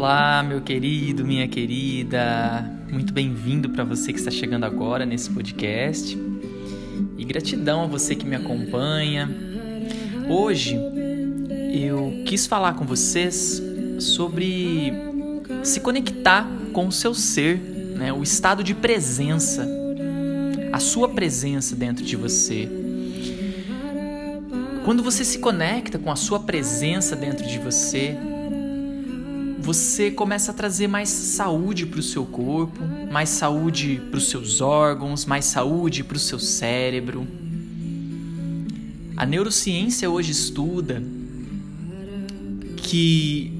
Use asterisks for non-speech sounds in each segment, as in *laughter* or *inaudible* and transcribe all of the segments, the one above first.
Olá, meu querido, minha querida. Muito bem-vindo para você que está chegando agora nesse podcast. E gratidão a você que me acompanha. Hoje eu quis falar com vocês sobre se conectar com o seu ser, né? o estado de presença, a sua presença dentro de você. Quando você se conecta com a sua presença dentro de você, você começa a trazer mais saúde para o seu corpo, mais saúde para os seus órgãos, mais saúde para o seu cérebro. A neurociência hoje estuda que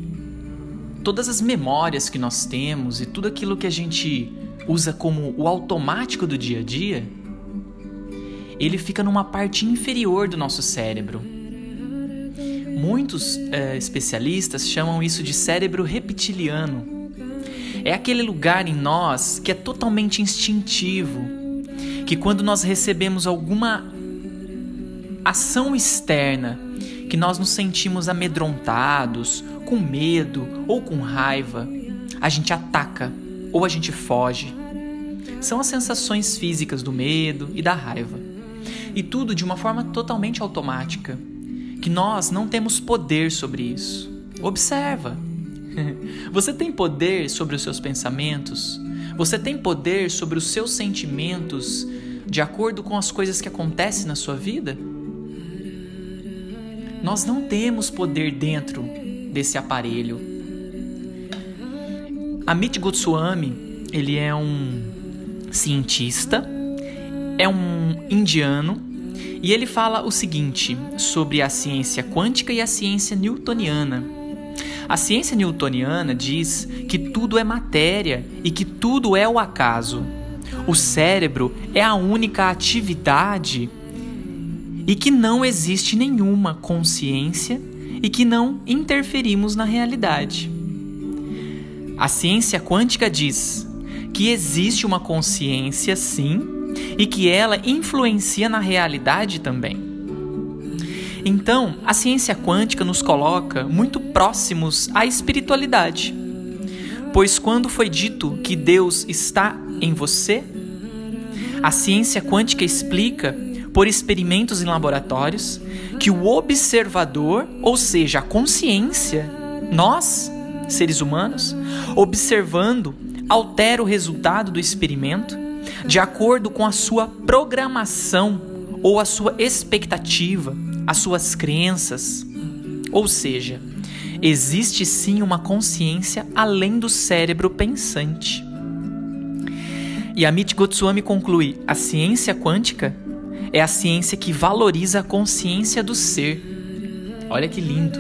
todas as memórias que nós temos e tudo aquilo que a gente usa como o automático do dia a dia, ele fica numa parte inferior do nosso cérebro Muitos é, especialistas chamam isso de cérebro reptiliano. É aquele lugar em nós que é totalmente instintivo, que quando nós recebemos alguma ação externa, que nós nos sentimos amedrontados, com medo ou com raiva, a gente ataca ou a gente foge. São as sensações físicas do medo e da raiva. E tudo de uma forma totalmente automática que nós não temos poder sobre isso. Observa. *laughs* Você tem poder sobre os seus pensamentos? Você tem poder sobre os seus sentimentos de acordo com as coisas que acontecem na sua vida? Nós não temos poder dentro desse aparelho. Amit Goswami, ele é um cientista, é um indiano e ele fala o seguinte sobre a ciência quântica e a ciência newtoniana. A ciência newtoniana diz que tudo é matéria e que tudo é o acaso. O cérebro é a única atividade e que não existe nenhuma consciência e que não interferimos na realidade. A ciência quântica diz que existe uma consciência, sim, e que ela influencia na realidade também. Então, a ciência quântica nos coloca muito próximos à espiritualidade. Pois quando foi dito que Deus está em você, a ciência quântica explica, por experimentos em laboratórios, que o observador, ou seja, a consciência, nós, seres humanos, observando, altera o resultado do experimento de acordo com a sua programação ou a sua expectativa, as suas crenças. Ou seja, existe sim uma consciência além do cérebro pensante. E Amit Goswami conclui: a ciência quântica é a ciência que valoriza a consciência do ser. Olha que lindo.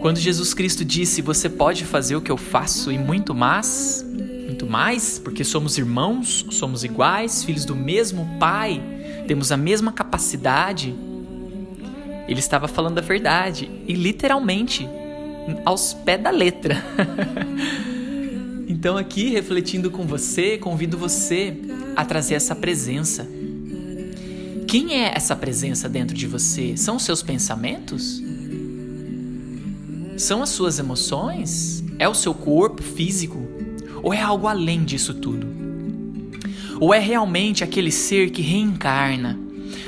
Quando Jesus Cristo disse: Você pode fazer o que eu faço e muito mais, muito mais, porque somos irmãos, somos iguais, filhos do mesmo Pai, temos a mesma capacidade. Ele estava falando a verdade e literalmente aos pés da letra. *laughs* então, aqui refletindo com você, convido você a trazer essa presença. Quem é essa presença dentro de você? São os seus pensamentos? São as suas emoções? É o seu corpo físico? Ou é algo além disso tudo? Ou é realmente aquele ser que reencarna,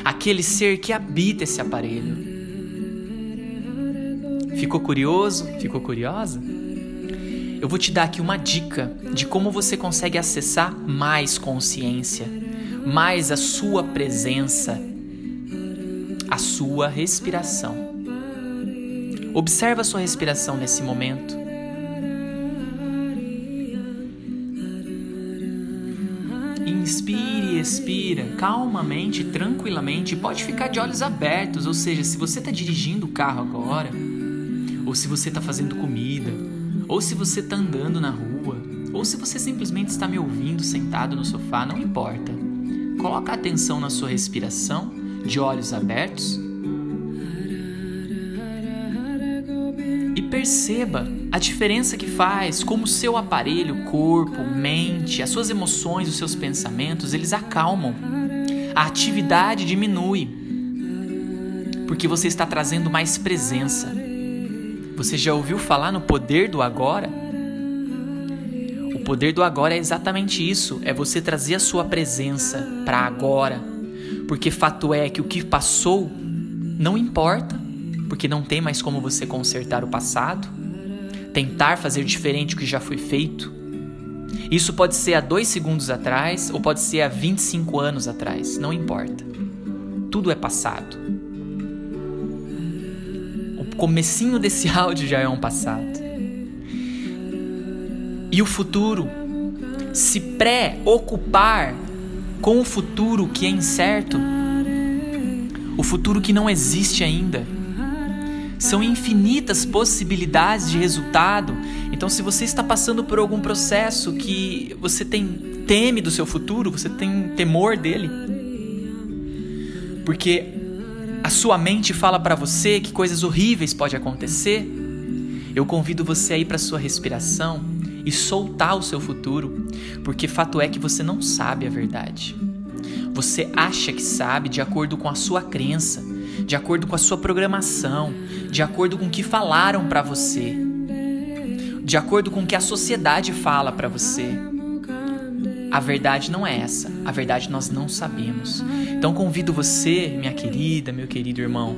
aquele ser que habita esse aparelho? Ficou curioso? Ficou curiosa? Eu vou te dar aqui uma dica de como você consegue acessar mais consciência, mais a sua presença, a sua respiração. Observa a sua respiração nesse momento. Expira calmamente, tranquilamente. Pode ficar de olhos abertos, ou seja, se você está dirigindo o carro agora, ou se você está fazendo comida, ou se você está andando na rua, ou se você simplesmente está me ouvindo sentado no sofá, não importa. Coloca atenção na sua respiração, de olhos abertos. E perceba a diferença que faz, como seu aparelho, corpo, mente, as suas emoções, os seus pensamentos, eles acalmam. A atividade diminui. Porque você está trazendo mais presença. Você já ouviu falar no poder do agora? O poder do agora é exatamente isso: é você trazer a sua presença para agora. Porque fato é que o que passou não importa, porque não tem mais como você consertar o passado, tentar fazer diferente do que já foi feito. Isso pode ser há dois segundos atrás ou pode ser há 25 anos atrás, não importa. Tudo é passado. O comecinho desse *laughs* áudio já é um passado. E o futuro, se pré-ocupar com o futuro que é incerto, o futuro que não existe ainda, são infinitas possibilidades de resultado. Então, se você está passando por algum processo que você tem teme do seu futuro, você tem temor dele, porque a sua mente fala para você que coisas horríveis podem acontecer, eu convido você a ir para sua respiração e soltar o seu futuro, porque fato é que você não sabe a verdade. Você acha que sabe de acordo com a sua crença, de acordo com a sua programação, de acordo com o que falaram para você, de acordo com o que a sociedade fala para você. A verdade não é essa. A verdade nós não sabemos. Então convido você, minha querida, meu querido irmão,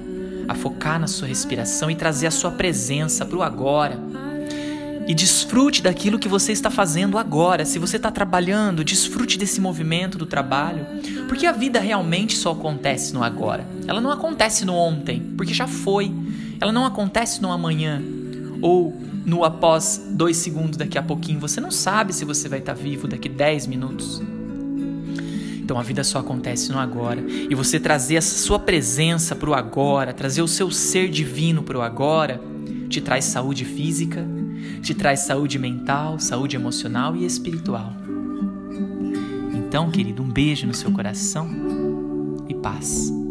a focar na sua respiração e trazer a sua presença para o agora e desfrute daquilo que você está fazendo agora. Se você está trabalhando, desfrute desse movimento do trabalho, porque a vida realmente só acontece no agora. Ela não acontece no ontem, porque já foi. Ela não acontece no amanhã ou no após dois segundos daqui a pouquinho. Você não sabe se você vai estar vivo daqui dez minutos. Então a vida só acontece no agora. E você trazer essa sua presença para o agora, trazer o seu ser divino para o agora, te traz saúde física, te traz saúde mental, saúde emocional e espiritual. Então, querido, um beijo no seu coração e paz.